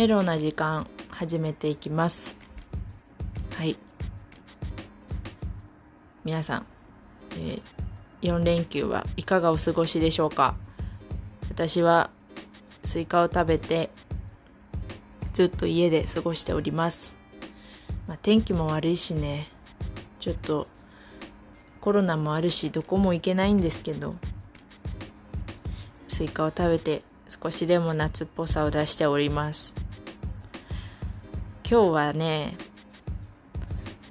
メロな時間始めていきます。はい。皆さん、えー、4連休はいかがお過ごしでしょうか？私はスイカを食べてずっと家で過ごしております、まあ、天気も悪いしね。ちょっとコロナもあるしどこも行けないんですけどスイカを食べて少しでも夏っぽさを出しております。今日はね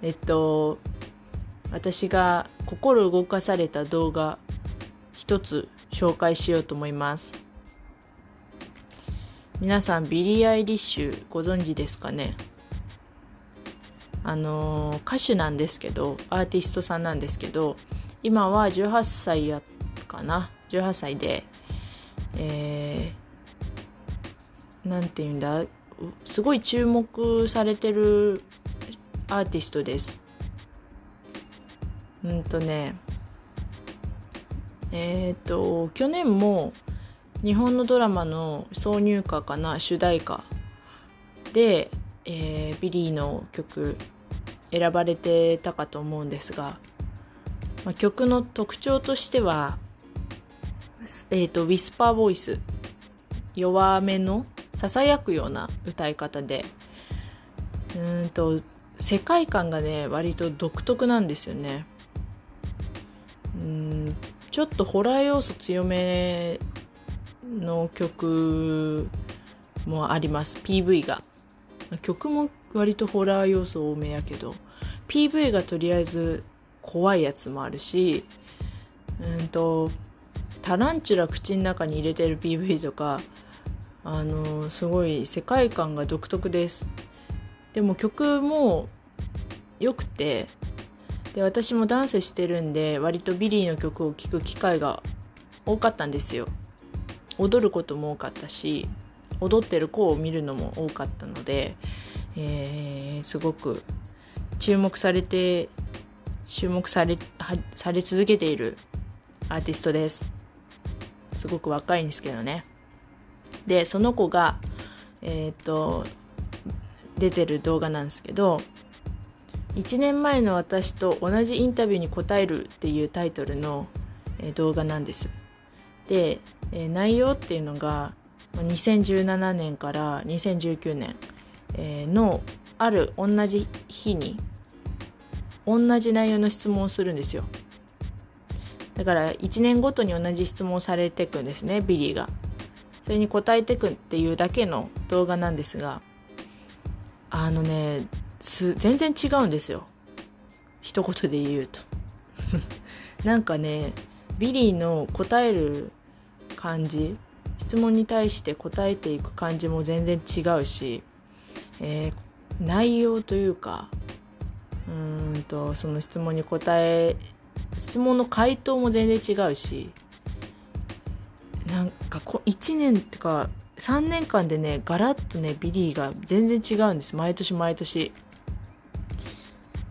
えっと私が心動かされた動画一つ紹介しようと思います。皆さんビリー・アイリッシュご存知ですかね？あの歌手なんですけどアーティストさんなんですけど今は18歳やかな？18歳でえー、て言うんだ？すごい注目されてるアーティストです。うんとね。えっ、ー、と去年も日本のドラマの挿入歌かな主題歌で、えー、ビリーの曲選ばれてたかと思うんですが、まあ、曲の特徴としては、えーと、ウィスパーボイス弱めのささやくような歌い方で。うんと世界観がね割と独特なんですよね。うんちょっとホラー要素強めの曲もあります。PV が。曲も割とホラー要素多めやけど。PV がとりあえず怖いやつもあるしうんとタランチュラ口の中に入れてる PV とかあのすごい世界観が独特です。でも曲も良くてで私もダンスしてるんで割とビリーの曲を聴く機会が多かったんですよ。踊ることも多かったし踊ってる子を見るのも多かったので、えー、すごく注目されて注目されされ続けているアーティストです。すごく若いんですけどね。でその子がえっ、と出てる動画なんですけど1年前の私と同じインタビューに答えるっていうタイトルの、動画なんです。で、内容っていうのが2017年から2019年、のある同じ日に同じ内容の質問をするんですよ。だから1年ごとに同じ質問をされていくんですねビリーが。それに答えてくっていうだけの動画なんですがあのね全然違うんですよ。一言で言うと。なんかねビリーの答える感じ質問に対して答えていく感じも全然違うし、えー、内容というかうんとその質問に答え質問の回答も全然違うしなんかこ1年ってか3年間でねガラッとねビリーが全然違うんです。毎年毎年。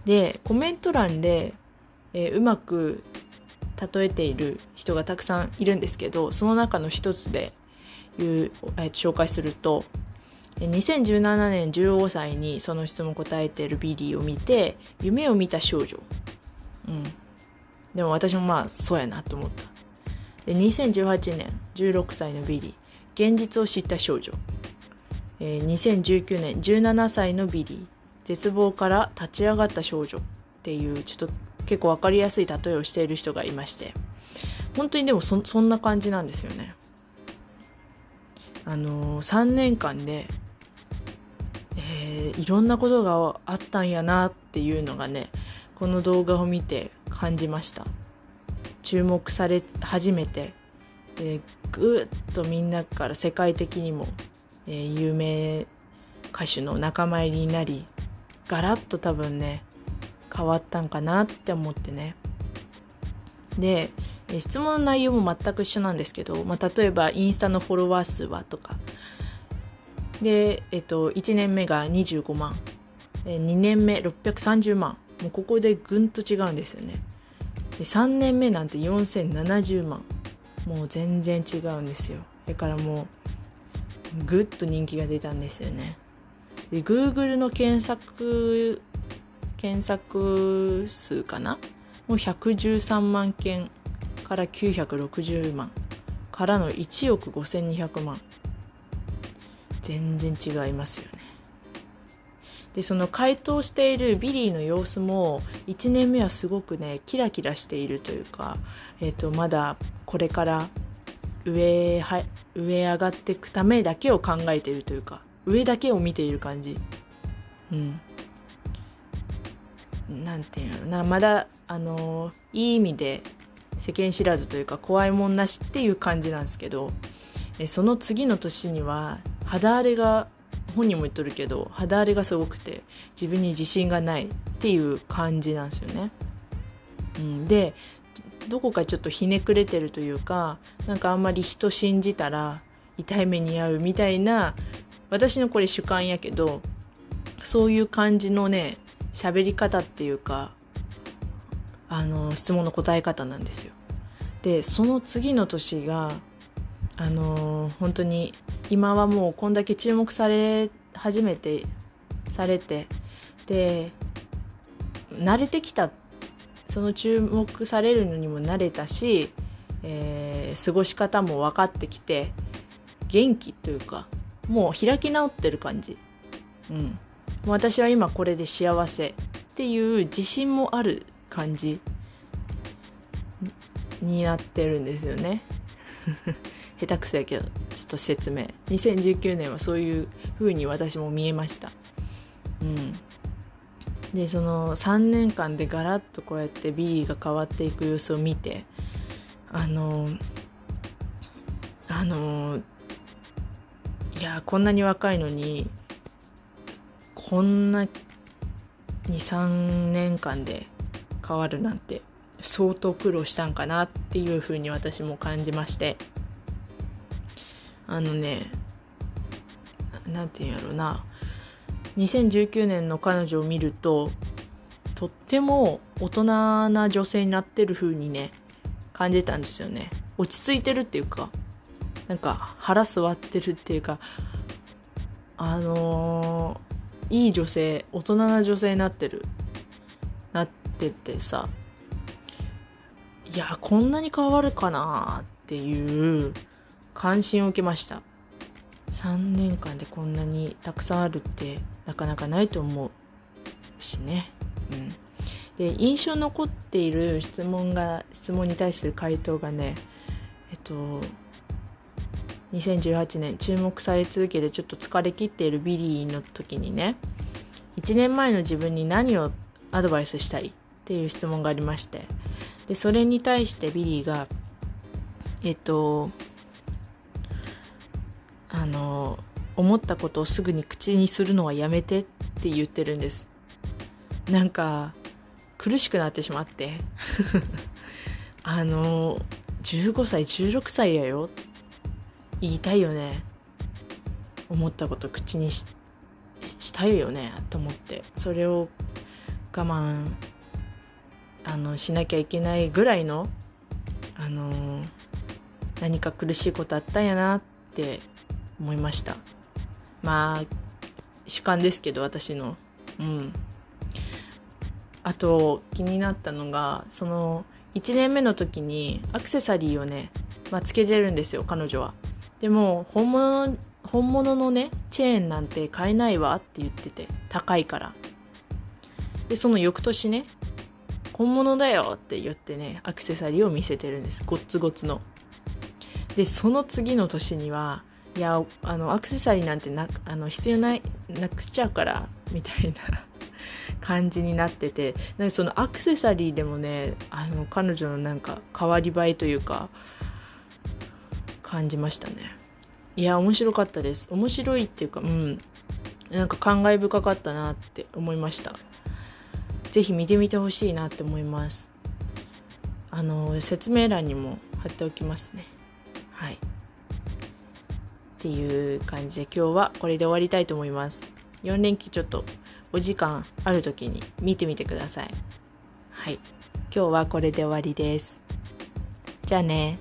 でコメント欄で、えー、うまく例えている人がたくさんいるんですけどその中の一つでいう、えー、紹介すると2017年15歳にその質問答えているビリーを見て夢を見た少女、うん、でも私もまあそうやなと思った。で2018年16歳のビリー。現実を知った少女、えー、2019年17歳のビリー。絶望から立ち上がった少女。っていうちょっと結構分かりやすい例えをしている人がいまして。本当にでもそそんな感じなんですよね。あのー、3年間で、えー、いろんなことがあったんやなっていうのがねこの動画を見て感じました。注目され始めて、えー、ぐっとみんなから世界的にも、えー、有名歌手の仲間入りになりガラッと多分ね変わったんかなって思ってね。で質問の内容も全く一緒なんですけど、まあ、例えばインスタのフォロワー数はとか。で、えっと、1年目が25万。2年目630万。もうここでぐんと違うんですよね。で3年目なんて4070万。もう全然違うんですよ。だからもうぐっと人気が出たんですよね。で Google の検索検索数かな？もう113万件から960万からの1億5200万。全然違いますよね。でその回答しているビリーの様子も1年目はすごくねキラキラしているというか、えーと、まだこれから上は上上がっていくためだけを考えているというか上だけを見ている感じ。うん。なんていうのな。まだあのいい意味で世間知らずというか怖いもんなしっていう感じなんですけどえその次の年には肌荒れが本人も言っとるけど肌荒れがすごくて自分に自信がないっていう感じなんですよね。うん、でどこかちょっとひねくれてるというかなんかあんまり人信じたら痛い目に遭うみたいな私のこれ主観やけどそういう感じのね喋り方っていうかあの質問の答え方なんですよ。でその次の年があの本当に今はもうこんだけ注目され始めてされてで慣れてきたその注目されるのにも慣れたし、えー、過ごし方も分かってきて元気というかもう開き直ってる感じ、うん、私は今これで幸せっていう自信もある感じになってるんですよね。下手くそやけどちょっと説明。2019年はそういう風に私も見えました。うん。でその3年間でガラッとこうやってビリーが変わっていく様子を見てあのあのいやこんなに若いのにこんな23年間で変わるなんて相当苦労したんかなっていうふうに私も感じまして。あのね何て言うんやろな。2019年の彼女を見るととっても大人な女性になってる風にね感じたんですよね。落ち着いてるっていうかなんか腹座ってるっていうかあのー、いい女性大人な女性になってる。なっててさいやこんなに変わるかなっていう関心を受けました。3年間でこんなにたくさんあるってなかなかないと思うしね。うん。で印象残っている質問が質問に対する回答がねえっと2018年注目され続けてちょっと疲れ切っているビリーの時にね1年前の自分に何をアドバイスしたいっていう質問がありまして。でそれに対してビリーがえっとあの思ったことをすぐに口にするのはやめてって言ってるんです。なんか苦しくなってしまって。あの15歳16歳やよ。言いたいよね。思ったこと口にしたいよねと思って。それを我慢あのしなきゃいけないぐらいのあの何か苦しいことあったんやなって思いました。まあ主観ですけど私の。うん。あと気になったのがその1年目の時にアクセサリーをね、まあ、つけてるんですよ彼女は。でも本物本物のねチェーンなんて買えないわって言ってて高いから。でその翌年ね本物だよって言ってねアクセサリーを見せてるんです。ゴッツゴツの。でその次の年にはいやあのアクセサリーなんてなあの必要ないなくしちゃうからみたいな感じになっててなんかそのアクセサリーでもねあの彼女のなんか変わり映えというか感じましたねいや面白かったです面白いっていうかうんなんか感慨深かったなって思いました是非見てみてほしいなって思いますあの説明欄にも貼っておきますねはいっていう感じで今日はこれで終わりたいと思います。4連休ちょっとお時間ある時に見てみてください。はい。今日はこれで終わりです。じゃあね。